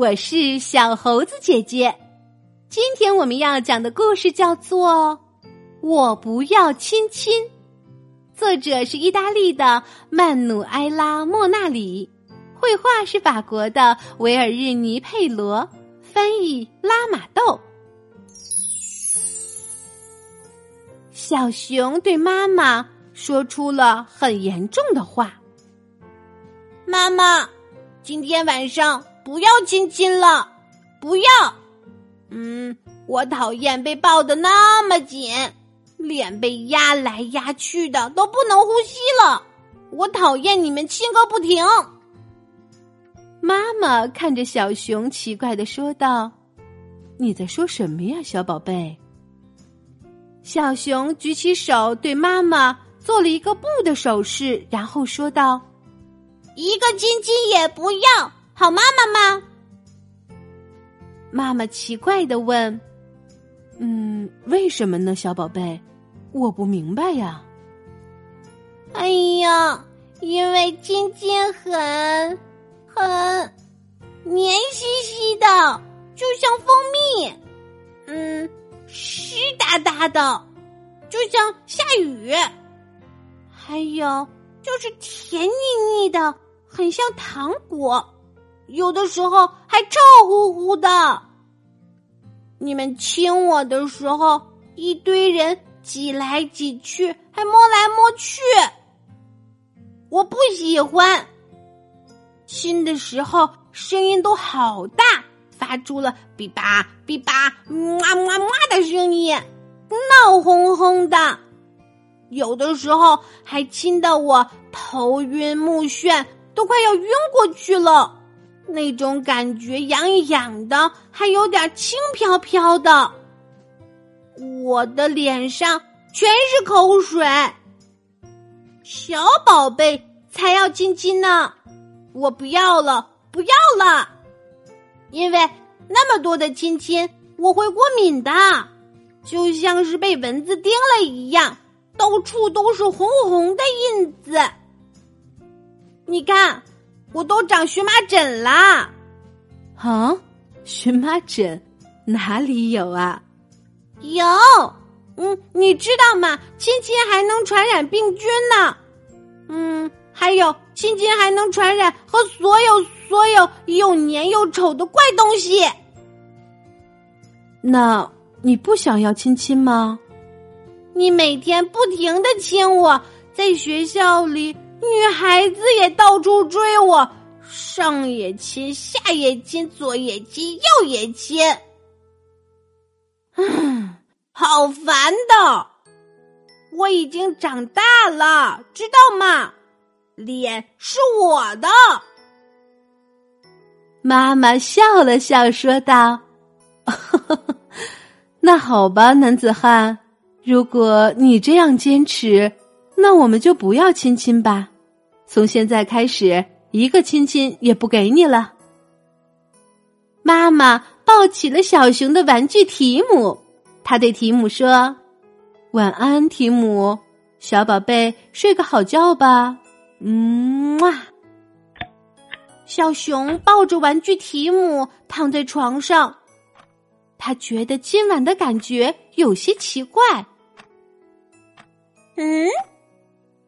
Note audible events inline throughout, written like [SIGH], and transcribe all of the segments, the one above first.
我是小猴子姐姐。今天我们要讲的故事叫做《我不要亲亲》，作者是意大利的曼努埃拉·莫纳里，绘画是法国的维尔日尼·佩罗，翻译拉马豆。小熊对妈妈说出了很严重的话：“妈妈，今天晚上不要亲亲了，不要。”嗯，我讨厌被抱得那么紧，脸被压来压去的，都不能呼吸了。我讨厌你们亲个不停。妈妈看着小熊，奇怪的说道：“你在说什么呀，小宝贝？”小熊举起手对妈妈做了一个不的手势，然后说道：“一个亲亲也不要，好妈妈吗？”妈妈奇怪的问：“嗯，为什么呢，小宝贝？我不明白呀。”哎呀，因为亲亲很很黏兮兮的，就像蜂蜜，嗯，湿哒哒的，就像下雨。还有就是甜腻腻的，很像糖果。有的时候还臭乎乎的。你们亲我的时候，一堆人挤来挤去，还摸来摸去，我不喜欢。亲的时候声音都好大，发出了哔吧哔吧哇哇哇的声音，闹哄哄的。有的时候还亲得我头晕目眩，都快要晕过去了。那种感觉痒痒的，还有点轻飘飘的。我的脸上全是口水。小宝贝才要亲亲呢，我不要了，不要了，因为那么多的亲亲，我会过敏的，就像是被蚊子叮了一样，到处都是红红的印子。你看。我都长荨麻疹啦！啊，荨麻疹哪里有啊？有，嗯，你知道吗？亲亲还能传染病菌呢。嗯，还有亲亲还能传染和所有所有又黏又丑的怪东西。那你不想要亲亲吗？你每天不停的亲我，在学校里。女孩子也到处追我，上也亲，下也亲，左也亲，右也亲，嗯，好烦的。我已经长大了，知道吗？脸是我的。妈妈笑了笑，说道：“ [LAUGHS] 那好吧，男子汉，如果你这样坚持。”那我们就不要亲亲吧，从现在开始一个亲亲也不给你了。妈妈抱起了小熊的玩具提姆，他对提姆说：“晚安，提姆，小宝贝，睡个好觉吧。”嗯啊，小熊抱着玩具提姆躺在床上，他觉得今晚的感觉有些奇怪。嗯。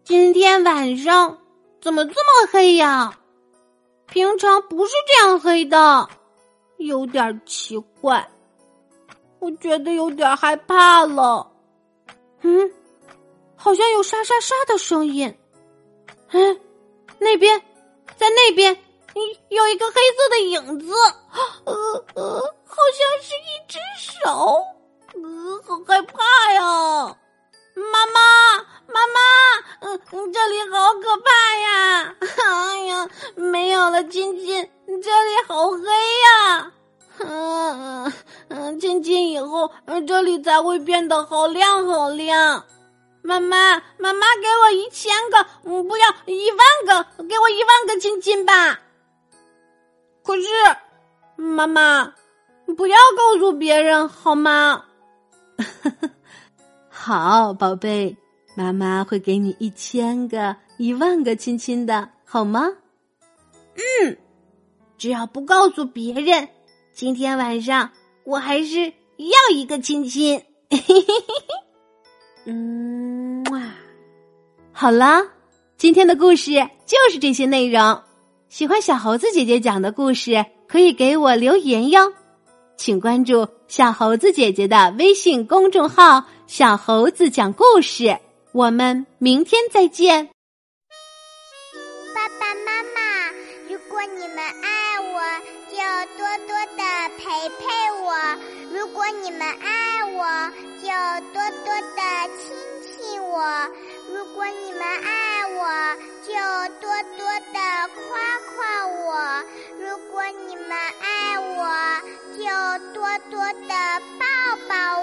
今天晚上怎么这么黑呀？平常不是这样黑的，有点奇怪。我觉得有点害怕了。嗯，好像有沙沙沙的声音。嗯，那边，在那边，有一个黑色的影子。呃呃，好像是一只手。呃，好害怕呀！妈妈，妈妈，嗯，这里好可怕！没有了亲亲，这里好黑呀！嗯嗯，亲亲以后，这里才会变得好亮好亮。妈妈，妈妈，给我一千个，嗯，不要一万个，给我一万个亲亲吧。可是，妈妈，不要告诉别人好吗？[LAUGHS] 好，宝贝，妈妈会给你一千个、一万个亲亲的，好吗？嗯，只要不告诉别人，今天晚上我还是要一个亲亲。[LAUGHS] 嗯，哇，好了，今天的故事就是这些内容。喜欢小猴子姐姐讲的故事，可以给我留言哟。请关注小猴子姐姐的微信公众号“小猴子讲故事”。我们明天再见。爸爸妈妈，如如果你们爱我，就多多的陪陪我；如果你们爱我，就多多的亲亲我；如果你们爱我，就多多的夸夸我；如果你们爱我，就多多的抱抱。